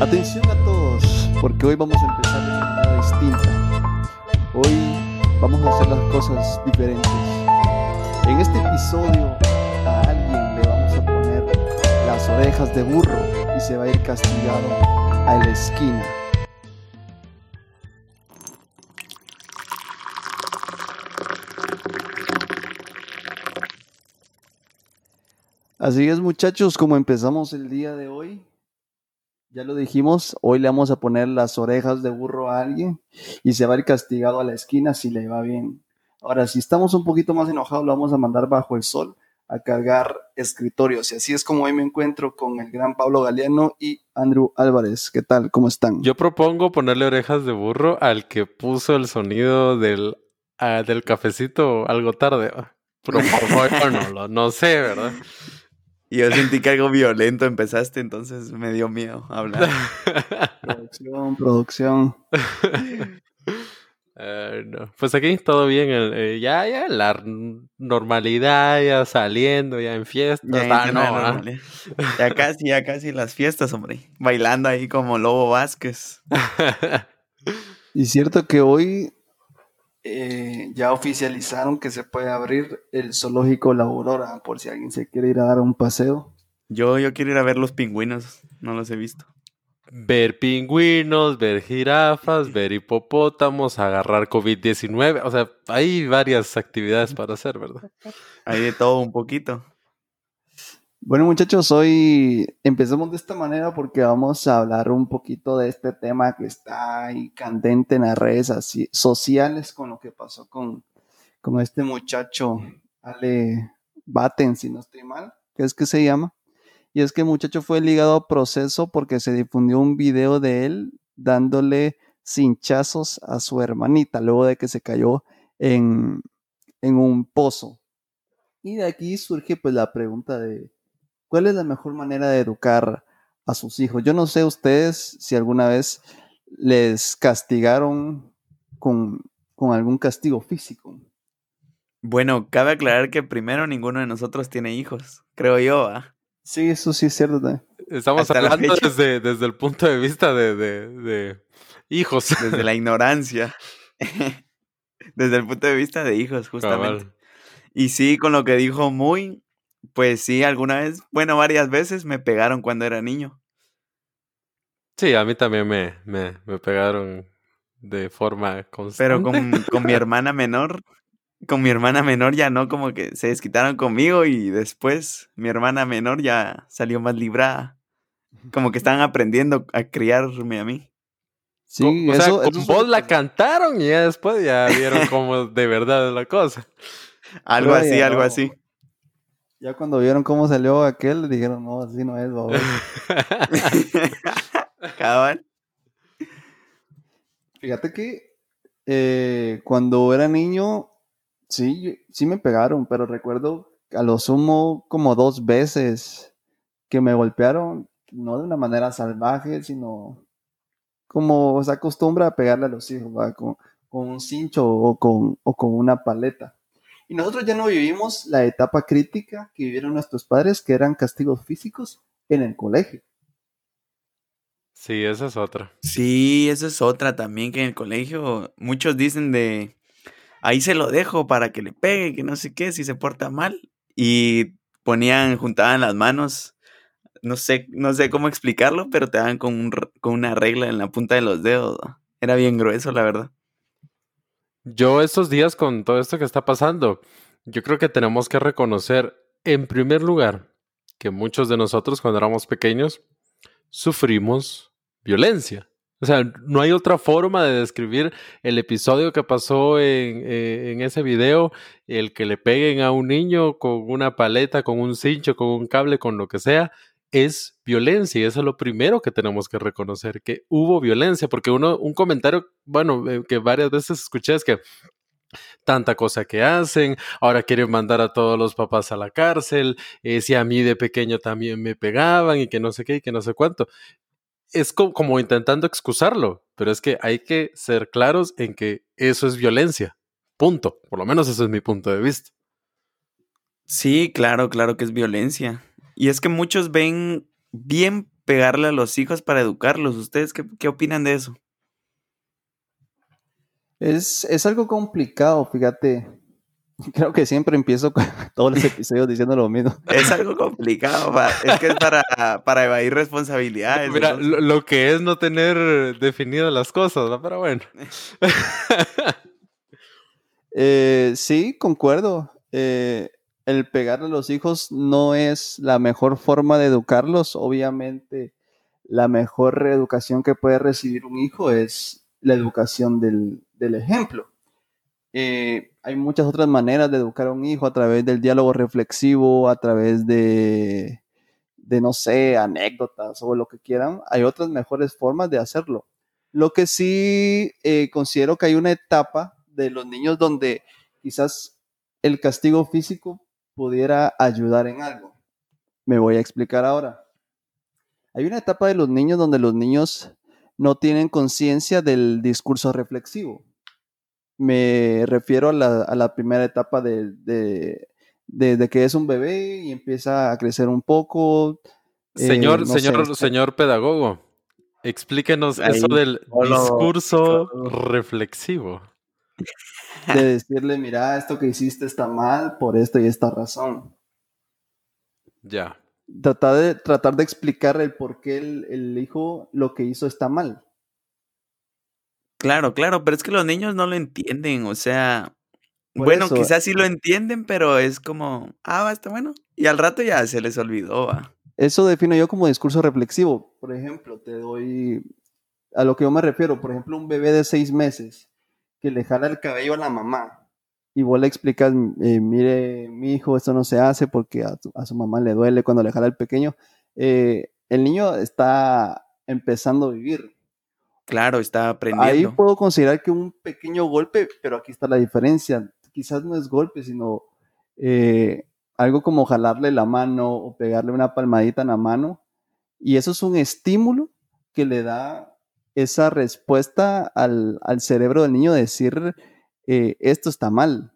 Atención a todos, porque hoy vamos a empezar de manera distinta. Hoy vamos a hacer las cosas diferentes. En este episodio a alguien le vamos a poner las orejas de burro y se va a ir castigado a la esquina. Así es muchachos, como empezamos el día de hoy, ya lo dijimos, hoy le vamos a poner las orejas de burro a alguien y se va a ir castigado a la esquina si le va bien. Ahora, si estamos un poquito más enojados, lo vamos a mandar bajo el sol a cargar escritorios. Y así es como hoy me encuentro con el gran Pablo Galeano y Andrew Álvarez. ¿Qué tal? ¿Cómo están? Yo propongo ponerle orejas de burro al que puso el sonido del, ah, del cafecito algo tarde. Pero no, no sé, ¿verdad? Y yo sentí que algo violento empezaste, entonces me dio miedo hablar. producción, producción. Eh, pues aquí todo bien, eh, ya, ya la normalidad, ya saliendo, ya en fiestas. Ya, ah, ya casi, ya casi las fiestas, hombre. Bailando ahí como Lobo Vázquez. y cierto que hoy eh, ya oficializaron que se puede abrir el zoológico La Aurora, por si alguien se quiere ir a dar un paseo. Yo, yo quiero ir a ver los pingüinos, no los he visto. Ver pingüinos, ver jirafas, ver hipopótamos, agarrar COVID-19. O sea, hay varias actividades para hacer, ¿verdad? Hay de todo un poquito. Bueno muchachos, hoy empezamos de esta manera porque vamos a hablar un poquito de este tema que está ahí candente en las redes sociales con lo que pasó con, con este muchacho Ale Baten, si no estoy mal, que es que se llama. Y es que el muchacho fue ligado a proceso porque se difundió un video de él dándole cinchazos a su hermanita luego de que se cayó en, en un pozo. Y de aquí surge pues la pregunta de ¿Cuál es la mejor manera de educar a sus hijos? Yo no sé ustedes si alguna vez les castigaron con, algún castigo físico. Bueno, cabe aclarar que primero ninguno de nosotros tiene hijos, creo yo. Sí, eso sí es cierto. Estamos hablando desde, desde, el punto de vista de, de hijos. Desde la ignorancia. desde el punto de vista de hijos, justamente. Y sí, con lo que dijo Muy, pues sí, alguna vez, bueno, varias veces me pegaron cuando era niño. Sí, a mí también me, me, me pegaron de forma constante. Pero con, con mi hermana menor, con mi hermana menor ya no, como que se desquitaron conmigo y después mi hermana menor ya salió más librada. Como que estaban aprendiendo a criarme a mí. Sí, o sea, con vos la cantaron y ya después ya vieron cómo de verdad es la cosa. Algo así, algo así. Ya cuando vieron cómo salió aquel, dijeron, no, así no es, babón. Cabal. Fíjate que eh, cuando era niño, sí, sí me pegaron, pero recuerdo a lo sumo como dos veces que me golpearon, no de una manera salvaje, sino como se acostumbra a pegarle a los hijos, Con, con, un cincho o con, o con una paleta. Y nosotros ya no vivimos la etapa crítica que vivieron nuestros padres, que eran castigos físicos en el colegio. Sí, esa es otra. Sí, esa es otra también, que en el colegio muchos dicen de, ahí se lo dejo para que le pegue, que no sé qué, si se porta mal. Y ponían, juntaban las manos, no sé, no sé cómo explicarlo, pero te daban con, con una regla en la punta de los dedos. Era bien grueso, la verdad. Yo estos días con todo esto que está pasando, yo creo que tenemos que reconocer, en primer lugar, que muchos de nosotros cuando éramos pequeños sufrimos violencia. O sea, no hay otra forma de describir el episodio que pasó en, eh, en, ese video, el que le peguen a un niño con una paleta, con un cincho, con un cable, con lo que sea, es violencia y eso es lo primero que tenemos que reconocer, que hubo violencia, porque uno, un comentario, bueno, eh, que varias veces escuché es que tanta cosa que hacen, ahora quieren mandar a todos los papás a la cárcel, eh, si a mí de pequeño también me pegaban y que no sé qué y que no sé cuánto. Es como intentando excusarlo, pero es que hay que ser claros en que eso es violencia. Punto. Por lo menos ese es mi punto de vista. Sí, claro, claro que es violencia. Y es que muchos ven bien pegarle a los hijos para educarlos. ¿Ustedes qué, qué opinan de eso? Es, es algo complicado, fíjate. Creo que siempre empiezo con todos los episodios diciendo lo mismo. Es algo complicado, pa- es que es para, para evadir responsabilidades. Mira, ¿no? lo, lo que es no tener definidas las cosas, ¿no? pero bueno. Eh, sí, concuerdo. Eh, el pegarle a los hijos no es la mejor forma de educarlos. Obviamente, la mejor reeducación que puede recibir un hijo es la educación del, del ejemplo. Eh, hay muchas otras maneras de educar a un hijo a través del diálogo reflexivo, a través de, de, no sé, anécdotas o lo que quieran. Hay otras mejores formas de hacerlo. Lo que sí eh, considero que hay una etapa de los niños donde quizás el castigo físico pudiera ayudar en algo. Me voy a explicar ahora. Hay una etapa de los niños donde los niños no tienen conciencia del discurso reflexivo. Me refiero a la, a la primera etapa de, de, de, de, que es un bebé y empieza a crecer un poco. Señor, eh, no señor, sé, señor pedagogo, explíquenos Ahí, eso del discurso reflexivo de decirle, mira, esto que hiciste está mal por esta y esta razón. Ya. Tratar de, tratar de explicar el por qué el, el, hijo lo que hizo está mal. Claro, claro, pero es que los niños no lo entienden, o sea, por bueno, eso, quizás sí lo entienden, pero es como, ah, va, está bueno. Y al rato ya se les olvidó, va. Eso defino yo como discurso reflexivo. Por ejemplo, te doy a lo que yo me refiero. Por ejemplo, un bebé de seis meses que le jala el cabello a la mamá y vos le explicas, eh, mire, mi hijo, esto no se hace porque a, tu, a, su mamá le duele cuando le jala el pequeño. Eh, el niño está empezando a vivir. Claro, está aprendiendo. Ahí puedo considerar que un pequeño golpe, pero aquí está la diferencia. Quizás no es golpe, sino eh, algo como jalarle la mano o pegarle una palmadita en la mano. Y eso es un estímulo que le da esa respuesta al, al cerebro del niño de decir, eh, esto está mal.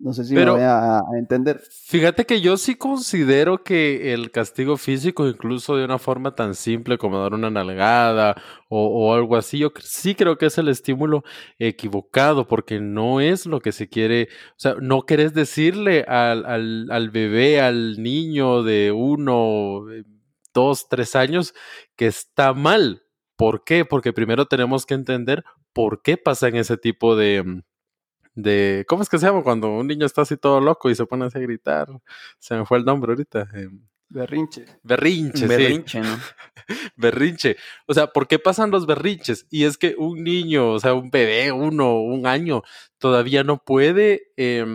No sé si Pero, me voy a, a, entender. Fíjate que yo sí considero que el castigo físico, incluso de una forma tan simple como dar una nalgada o, o algo así, yo sí creo que es el estímulo equivocado, porque no es lo que se quiere, o sea, no querés decirle al, al, al bebé, al niño de uno, dos, tres años, que está mal. ¿Por qué? Porque primero tenemos que entender por qué pasan ese tipo de, de, ¿cómo es que se llama? Cuando un niño está así todo loco y se pone así a gritar. Se me fue el nombre ahorita. Eh, berrinche. Berrinche, berrinche, sí. ¿no? berrinche. O sea, ¿por qué pasan los berrinches? Y es que un niño, o sea, un bebé, uno, un año, todavía no puede, eh,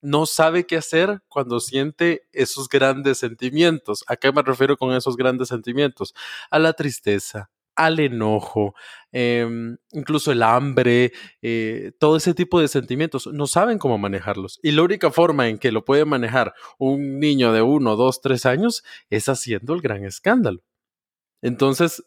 no sabe qué hacer cuando siente esos grandes sentimientos. ¿A qué me refiero con esos grandes sentimientos? A la tristeza, al enojo, eh, incluso el hambre, eh, todo ese tipo de sentimientos, no saben cómo manejarlos. Y la única forma en que lo puede manejar un niño de uno, dos, tres años es haciendo el gran escándalo. Entonces...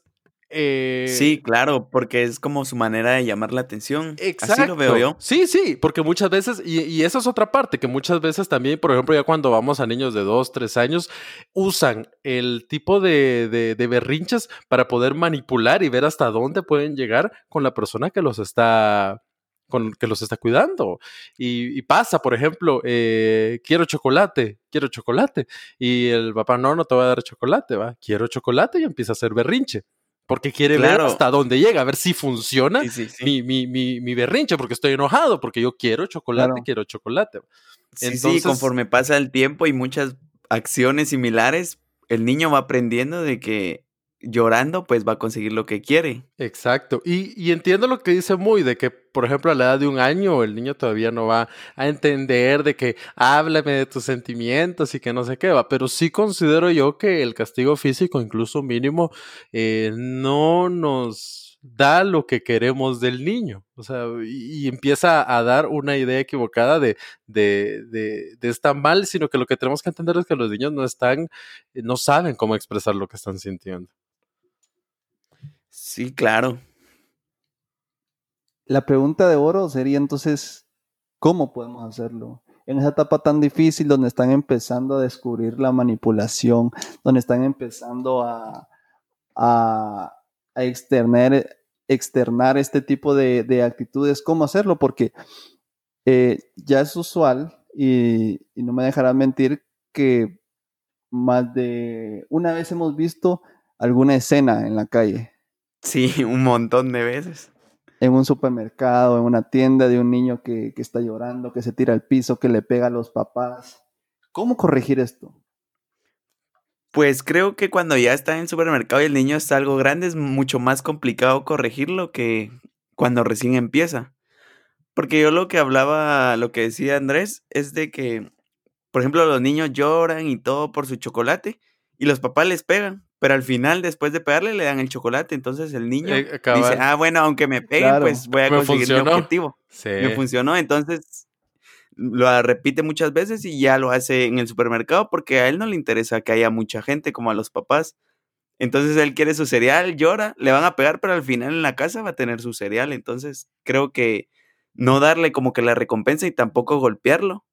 Eh... Sí, claro, porque es como su manera de llamar la atención. Exacto. Así lo veo yo. Sí, sí, porque muchas veces, y, y esa es otra parte, que muchas veces también, por ejemplo, ya cuando vamos a niños de dos, tres años, usan el tipo de, de, de berrinches para poder manipular y ver hasta dónde pueden llegar con la persona que los está con que los está cuidando. Y, y pasa, por ejemplo, eh, quiero chocolate, quiero chocolate. Y el papá, no, no te voy a dar chocolate, va, quiero chocolate y empieza a hacer berrinche. Porque quiere Claro. ver hasta dónde llega, a ver si funciona Sí, sí, sí. mi, mi, mi, mi berrinche, porque estoy enojado, porque yo quiero chocolate, Claro. quiero chocolate. Entonces- sí, conforme pasa el tiempo y muchas acciones similares, el niño va aprendiendo de que llorando pues va a conseguir lo que quiere. Exacto. Y, y entiendo lo que dice Muy, de que, por ejemplo, a la edad de un año, el niño todavía no va a entender de que háblame de tus sentimientos y que no sé qué va. Pero sí considero yo que el castigo físico, incluso mínimo, eh, no nos da lo que queremos del niño. O sea, y, y empieza a dar una idea equivocada de, de, de, de está mal, sino que lo que tenemos que entender es que los niños no están, no saben cómo expresar lo que están sintiendo. Sí, claro. La pregunta de oro sería entonces, ¿cómo podemos hacerlo? En esa etapa tan difícil donde están empezando a descubrir la manipulación, donde están empezando a, a, externar, externar este tipo de, actitudes, cómo hacerlo, porque eh, ya es usual y, y no me dejarán mentir que más de una vez hemos visto alguna escena en la calle. Sí, un montón de veces. En un supermercado, en una tienda de un niño que, que está llorando, que se tira al piso, que le pega a los papás. ¿Cómo corregir esto? Pues creo que cuando ya está en el supermercado y el niño está algo grande es mucho más complicado corregirlo que cuando recién empieza. Porque yo lo que hablaba, lo que decía Andrés, es de que, por ejemplo, los niños lloran y todo por su chocolate y los papás les pegan, pero al final, después de pegarle, le dan el chocolate. Entonces el niño eh, dice, ah, bueno, aunque me peguen, pues voy a conseguir mi objetivo. Me funcionó, entonces lo repite muchas veces y ya lo hace en el supermercado porque a él no le interesa que haya mucha gente como a los papás. Entonces él quiere su cereal, llora, le van a pegar, pero al final en la casa va a tener su cereal. Entonces creo que no darle como que la recompensa y tampoco golpearlo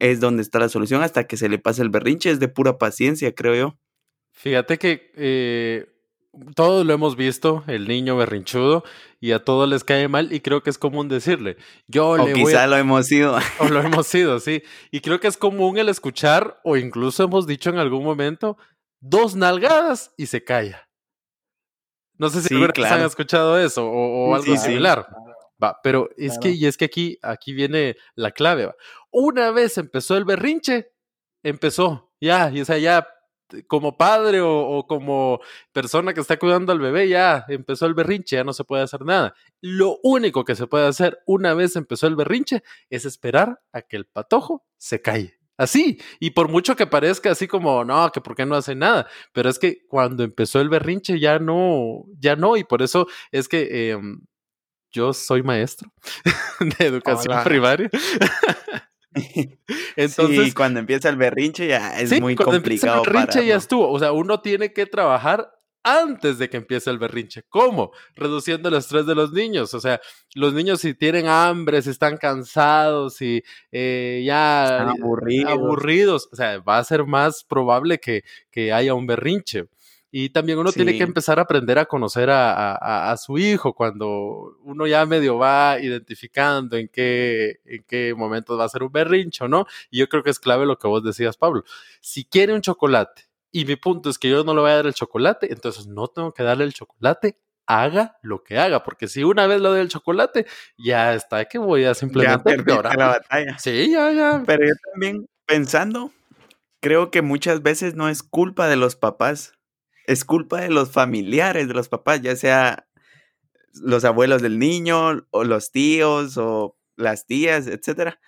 es donde está la solución hasta que se le pase el berrinche. Es de pura paciencia, creo yo. Fíjate que eh, todos lo hemos visto, el niño berrinchudo, y a todos les cae mal, y creo que es común decirle, yo o le quizá lo hemos sido. O lo hemos sido, sí. Y creo que es común el escuchar, o incluso hemos dicho en algún momento, dos nalgadas y se calla. No sé si sí, han escuchado eso o, algo similar. Va, pero es que, y es que aquí, aquí viene la clave. Va. Una vez empezó el berrinche, empezó, ya, y o sea, ya como padre o, como persona que está cuidando al bebé, ya empezó el berrinche, ya no se puede hacer nada. Lo único que se puede hacer una vez empezó el berrinche es esperar a que el patojo se calle. Así, y por mucho que parezca así como, no, que por qué no hace nada, pero es que cuando empezó el berrinche ya no, ya no, y por eso es que em, yo soy maestro de educación primaria. Entonces, cuando empieza el berrinche ya es muy complicado. el berrinche ya estuvo. O sea, uno tiene que trabajar antes de que empiece el berrinche. ¿Cómo? Reduciendo el estrés de los niños. O sea, los niños si tienen hambre, si están cansados, si eh, ya aburridos. aburridos, o sea, va a ser más probable que, que haya un berrinche. Y también uno tiene que empezar a aprender a conocer a, su hijo cuando uno ya medio va identificando en qué, en qué momentos va a ser un berrincho, ¿no? Y yo creo que es clave lo que vos decías, Pablo. Si quiere un chocolate y mi punto es que yo no le voy a dar el chocolate, entonces no tengo que darle el chocolate, haga lo que haga, porque si una vez le doy el chocolate, ya está que voy a simplemente ya la batalla. Sí, ya, ya. Pero yo también pensando, creo que muchas veces no es culpa de los papás es culpa de los familiares de los papás, ya sea los abuelos del niño o los tíos o las tías, etcétera.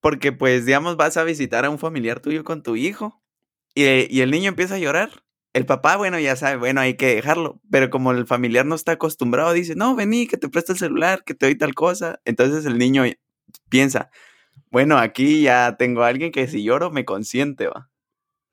Porque pues, digamos, vas a visitar a un familiar tuyo con tu hijo y, el niño empieza a llorar. El papá, bueno, ya sabe, bueno, hay que dejarlo, pero como el familiar no está acostumbrado, dice, no, vení, que te presta el celular, que te doy tal cosa. Entonces el niño piensa, bueno, aquí ya tengo a alguien que si lloro me consiente, va.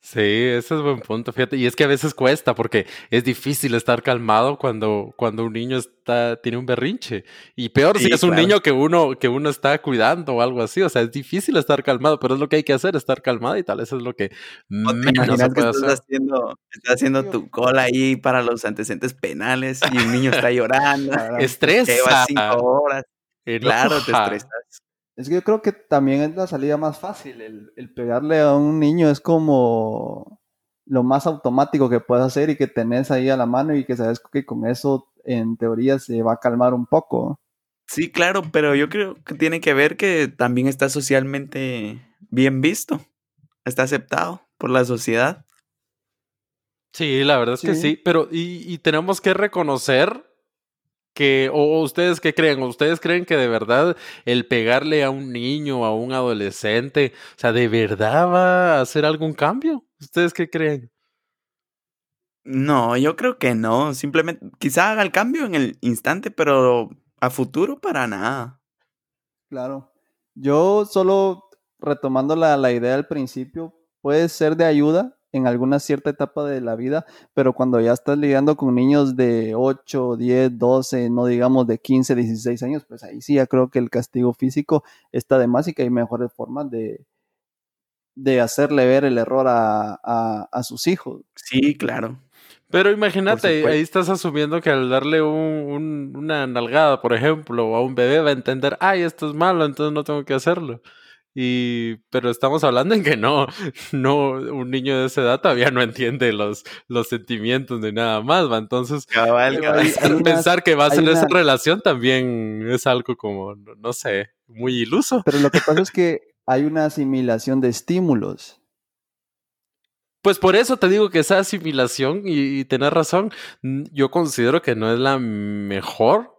Sí, ese es buen punto, fíjate. Y es que a veces cuesta porque es difícil estar calmado cuando, cuando un niño está, tiene un berrinche. Y peor si es un niño que uno, que uno está cuidando o algo así. O sea, es difícil estar calmado, pero es lo que hay que hacer, estar calmado y tal. Eso es lo que menos se puede hacer. Estás haciendo, estás haciendo tu cola ahí para los antecedentes penales y un niño está llorando. Estresa. Lleva cinco horas. Claro, te estresas. Es que yo creo que también es la salida más fácil. El, pegarle a un niño es como lo más automático que puedes hacer y que tenés ahí a la mano y que sabes que con eso en teoría se va a calmar un poco. Sí, claro, pero yo creo que tiene que ver que también está socialmente bien visto, está aceptado por la sociedad. Sí, la verdad es que sí, pero y tenemos que reconocer que, o ustedes qué creen, ustedes creen que de verdad el pegarle a un niño, a un adolescente, o sea, de verdad va a hacer algún cambio? ¿Ustedes qué creen? No, yo creo que no, simplemente quizá haga el cambio en el instante, pero a futuro para nada. Claro, yo solo retomando la, la idea al principio, puede ser de ayuda, en alguna cierta etapa de la vida, pero cuando ya estás lidiando con niños de 8, 10, 12, no digamos de 15, 16 años, pues ahí sí ya creo que el castigo físico está de más y que hay mejores formas de, de hacerle ver el error a, sus hijos. Sí, claro. Pero imagínate, ahí estás asumiendo que al darle un, una nalgada, por ejemplo, a un bebé va a entender, ay, esto es malo, entonces no tengo que hacerlo. Y, pero estamos hablando en que no, no, un niño de esa edad todavía no entiende los, los sentimientos ni nada más, va. Entonces, pensar que va a ser esa relación también es algo como, no sé, muy iluso. Pero lo que pasa es que hay una asimilación de estímulos. Pues por eso te digo que esa asimilación, y, y tenés razón, yo considero que no es la mejor,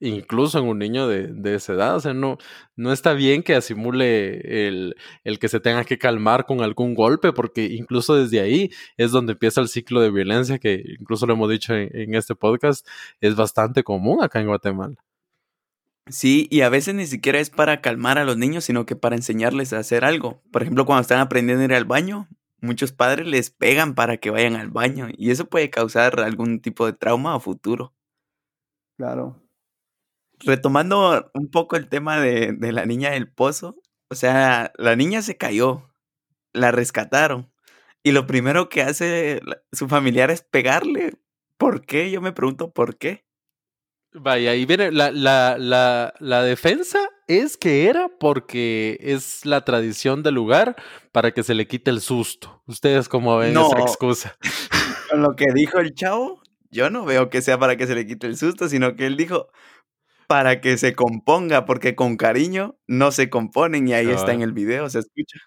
incluso en un niño de, de, esa edad. O sea, no, no está bien que asimule el, el, que se tenga que calmar con algún golpe, porque incluso desde ahí es donde empieza el ciclo de violencia, que incluso lo hemos dicho en, en este podcast, es bastante común acá en Guatemala. Sí, y a veces ni siquiera es para calmar a los niños, sino que para enseñarles a hacer algo. Por ejemplo, cuando están aprendiendo a ir al baño, muchos padres les pegan para que vayan al baño y eso puede causar algún tipo de trauma a futuro. Claro. Retomando un poco el tema de, de la niña del pozo, o sea, la niña se cayó, la rescataron y lo primero que hace su familiar es pegarle. ¿Por qué? Yo me pregunto por qué. Vaya, y viene la, la, la, la, defensa es que era porque es la tradición del lugar para que se le quite el susto. ¿Ustedes cómo ven esa excusa? Con lo que dijo el chavo, yo no veo que sea para que se le quite el susto, sino que él dijo para que se componga, porque con cariño no se componen y ahí está en el video, se escucha.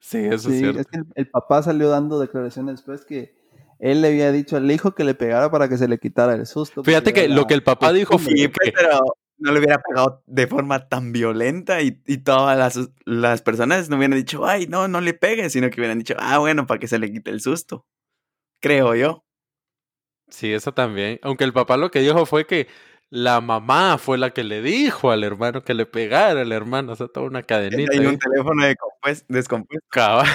Sí, eso es cierto. Es que el, el papá salió dando declaraciones después que él le había dicho al hijo que le pegara para que se le quitara el susto. Fíjate que lo que el papá dijo fue sí, pues, pero no le hubiera pegado de forma tan violenta y, y todas las, las, personas no hubieran dicho, ay, no, no le pegues, sino que hubieran dicho, ah, bueno, para que se le quite el susto. Creo yo. Sí, eso también. Aunque el papá lo que dijo fue que la mamá fue la que le dijo al hermano que le pegara al hermano, o sea, toda una cadenita. Hay un teléfono de descompuesto. Cabal.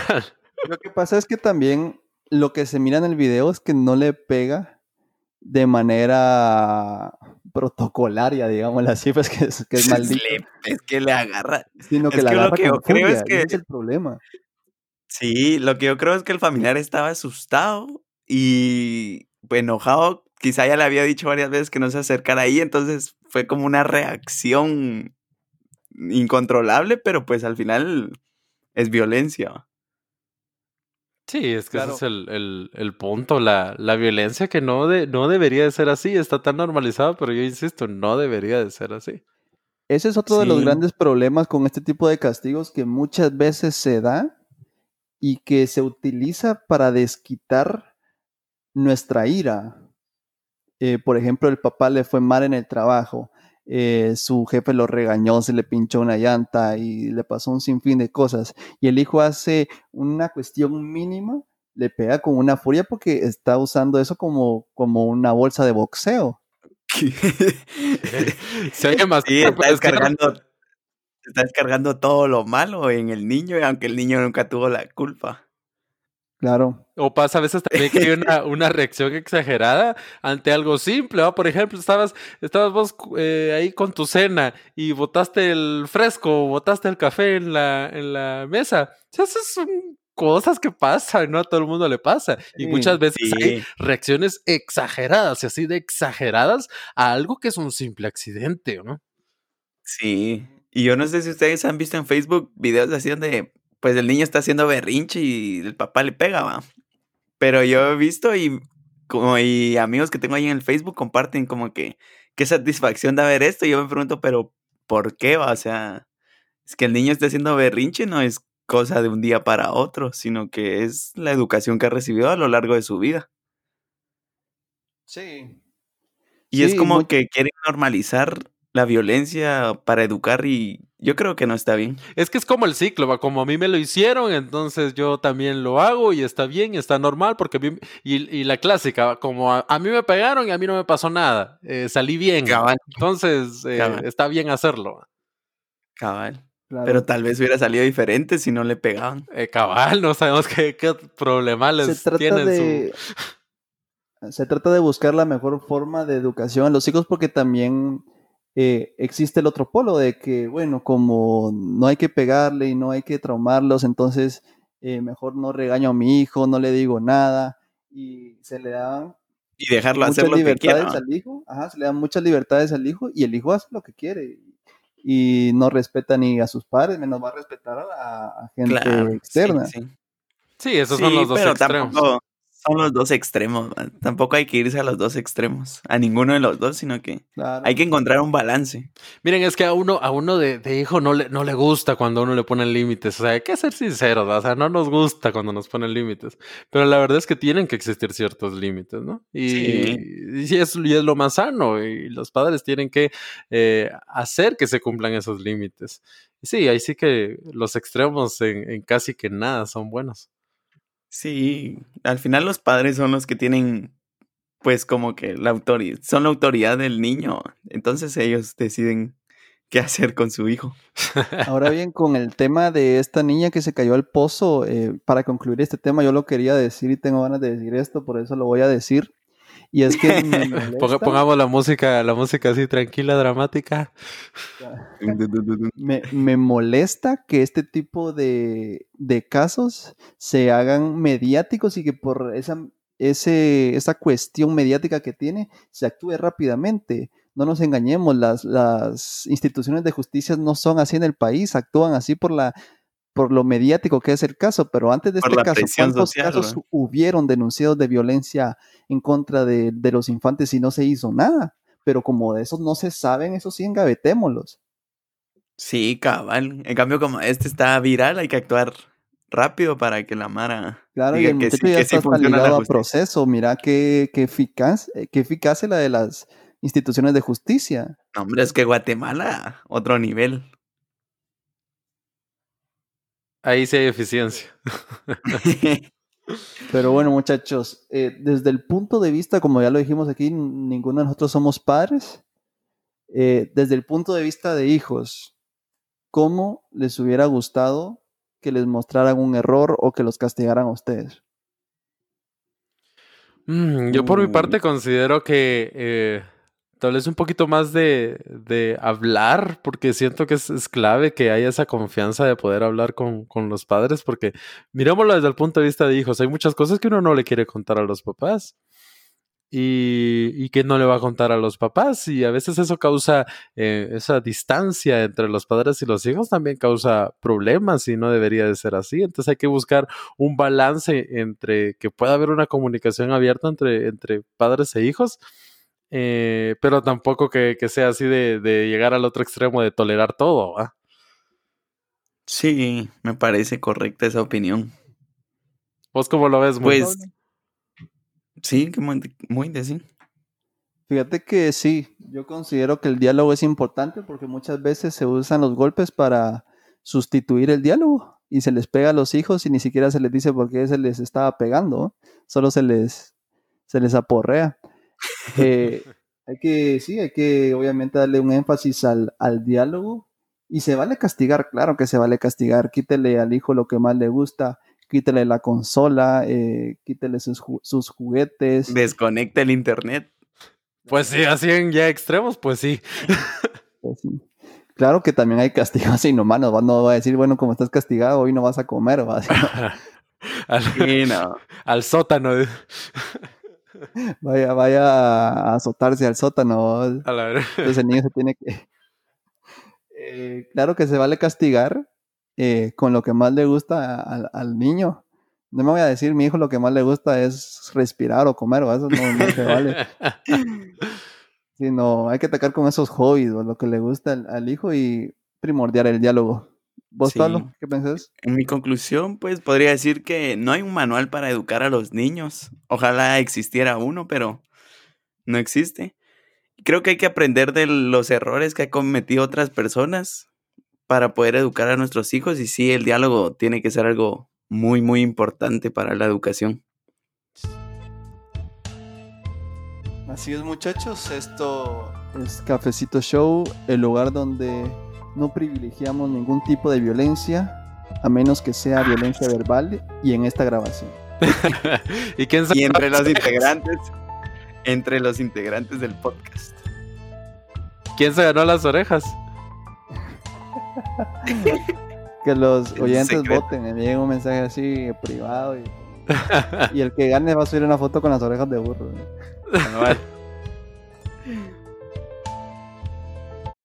Lo que pasa es que también lo que se mira en el video es que no le pega de manera protocolaria, digamos, así, pues que es, que es maldito. es que le agarra. Sino que, es le que agarra lo que yo creo furia, es que... es el problema. Sí, lo que yo creo es que el familiar estaba asustado y pues, enojado. Quizá ya le había dicho varias veces que no se acercara ahí, entonces fue como una reacción incontrolable, pero pues al final es violencia. Sí, es que claro. ese es el, el, el punto, la, la, violencia que no, de, no debería de ser así, está tan normalizada, pero yo insisto, no debería de ser así. Ese es otro sí. de los grandes problemas con este tipo de castigos que muchas veces se da y que se utiliza para desquitar nuestra ira. Eh, por ejemplo, el papá le fue mal en el trabajo, eh, su jefe lo regañó, se le pinchó una llanta y le pasó un sinfín de cosas. Y el hijo hace una cuestión mínima, le pega con una furia porque está usando eso como, como una bolsa de boxeo. se oye más sí, está descargando, está descargando todo lo malo en el niño, aunque el niño nunca tuvo la culpa. Claro. O pasa a veces también que hay una, una reacción exagerada ante algo simple, ¿no? Por ejemplo, estabas, estabas vos eh, ahí con tu cena y botaste el fresco, botaste el café en la, en la mesa. O sea, esas son cosas que pasan, ¿no? A todo el mundo le pasa. Y muchas veces sí. hay reacciones exageradas, y así de exageradas a algo que es un simple accidente, ¿no? Sí. Y yo no sé si ustedes han visto en Facebook videos así donde pues el niño está haciendo berrinche y el papá le pega, va. Pero yo he visto y como y amigos que tengo ahí en el Facebook comparten como que qué satisfacción da ver esto. Y yo me pregunto, pero ¿por qué? Va? O sea, es que el niño esté haciendo berrinche no es cosa de un día para otro, sino que es la educación que ha recibido a lo largo de su vida. Sí. Y sí, es como muy... que quieren normalizar la violencia para educar y yo creo que no está bien. Es que es como el ciclo, ¿va? como a mí me lo hicieron, entonces yo también lo hago y está bien, y está normal, porque mí, y, y, la clásica, como a, a, mí me pegaron y a mí no me pasó nada, eh, salí bien, Cabal. entonces eh, Cabal. está bien hacerlo. Cabal. Claro. Pero tal vez hubiera salido diferente si no le pegaban. Eh, cabal, no sabemos qué, qué problema les tienen de... su... Se trata de buscar la mejor forma de educación a los hijos porque también eh, existe el otro polo de que, bueno, como no hay que pegarle y no hay que traumarlos, entonces eh, mejor no regaño a mi hijo, no le digo nada y se le da y dejarlo hacer lo que quiera. Al hijo, ajá, se le dan muchas libertades al hijo y el hijo hace lo que quiere y no respeta ni a sus padres, menos va a respetar a, gente externa. Sí, sí. esos son los dos extremos son los dos extremos. Tampoco hay que irse a los dos extremos, a ninguno de los dos, sino que hay que encontrar un balance. Miren, es que a uno, a uno de, hijo no le, no le gusta cuando uno le pone límites. O sea, hay que ser sinceros, o sea, no nos gusta cuando nos ponen límites. Pero la verdad es que tienen que existir ciertos límites, ¿no? Y, y, es, es, lo más sano. Y los padres tienen que eh, hacer que se cumplan esos límites. Y sí, ahí sí que los extremos en casi que nada son buenos. Sí, al final los padres son los que tienen, pues como que la autoridad, son la autoridad del niño, entonces ellos deciden qué hacer con su hijo. Ahora bien, con el tema de esta niña que se cayó al pozo, eh, para concluir este tema, yo lo quería decir y tengo ganas de decir esto, por eso lo voy a decir. Y es que pongamos la música, la música así tranquila, dramática. me, molesta que este tipo de, casos se hagan mediáticos y que por esa, ese, esa cuestión mediática que tiene se actúe rápidamente. No nos engañemos, las, las instituciones de justicia no son así en el país, actúan así por la por lo mediático que es el caso, pero antes de este caso, ¿cuántos casos hubieron denunciados de violencia en contra de, los infantes y no se hizo nada? Pero como de esos no se saben, eso sí, engavetémoslos. Sí, cabal. En cambio, como este está viral, hay que actuar rápido para que la Mara. Claro, y el que, ya está ligado a proceso. Mira qué, qué, eficaz, eh, qué eficaz es la de las instituciones de justicia. hombre, es que Guatemala, otro nivel. Ahí sí hay eficiencia. Pero bueno, muchachos, eh, desde el punto de vista, como ya lo dijimos aquí, ninguno de nosotros somos padres. Eh, desde el punto de vista de hijos, ¿cómo les hubiera gustado que les mostraran un error o que los castigaran a ustedes? Mm, yo por mi parte considero que eh, tal vez un poquito más de, hablar, porque siento que es, clave que haya esa confianza de poder hablar con, los padres, porque mirémoslo desde el punto de vista de hijos, hay muchas cosas que uno no le quiere contar a los papás. Y, que no le va a contar a los papás y a veces eso causa eh, esa distancia entre los padres y los hijos también causa problemas y no debería de ser así entonces hay que buscar un balance entre que pueda haber una comunicación abierta entre, entre padres e hijos eh, pero tampoco que, sea así de, llegar al otro extremo de tolerar todo. ¿ah? Sí, me parece correcta esa opinión. ¿Vos cómo lo ves? Pues sí, muy, muy de sí. Fíjate que sí, yo considero que el diálogo es importante porque muchas veces se usan los golpes para sustituir el diálogo y se les pega a los hijos y ni siquiera se les dice por qué se les estaba pegando, solo se les, se les aporrea. Eh, hay que, sí, hay que obviamente darle un énfasis al, diálogo y se vale castigar, claro que se vale castigar, quítele al hijo lo que más le gusta, quítele la consola, eh, quítele sus, sus juguetes. Desconecta el internet. Pues sí, así en ya extremos, pues sí. Pues claro que también hay castigos inhumanos, no va a decir, bueno, como estás castigado, hoy no vas a comer, va al, al sótano. Vaya, vaya a azotarse al sótano. A la Entonces el niño se tiene que... Eh, claro que se vale castigar eh, con lo que más le gusta al, niño. No me voy a decir, mi hijo lo que más le gusta es respirar o comer, o eso no, se vale. Sino hay que atacar con esos hobbies, o lo que le gusta al hijo y primordial el diálogo. ¿Vos, Pablo, qué pensás? En mi conclusión, pues podría decir que no hay un manual para educar a los niños. Ojalá existiera uno, pero no existe. Creo que hay que aprender de los errores que han cometido otras personas para poder educar a nuestros hijos y sí, el diálogo tiene que ser algo muy, muy importante para la educación. Así es muchachos, esto es Cafecito Show, el lugar donde no privilegiamos ningún tipo de violencia, a menos que sea violencia verbal y en esta grabación. ¿Y, quién y entre los integrantes, entre los integrantes del podcast. ¿Quién se ganó las orejas? que los oyentes voten, me llega un mensaje así privado y, y, el que gane va a subir una foto con las orejas de burro. Cabal.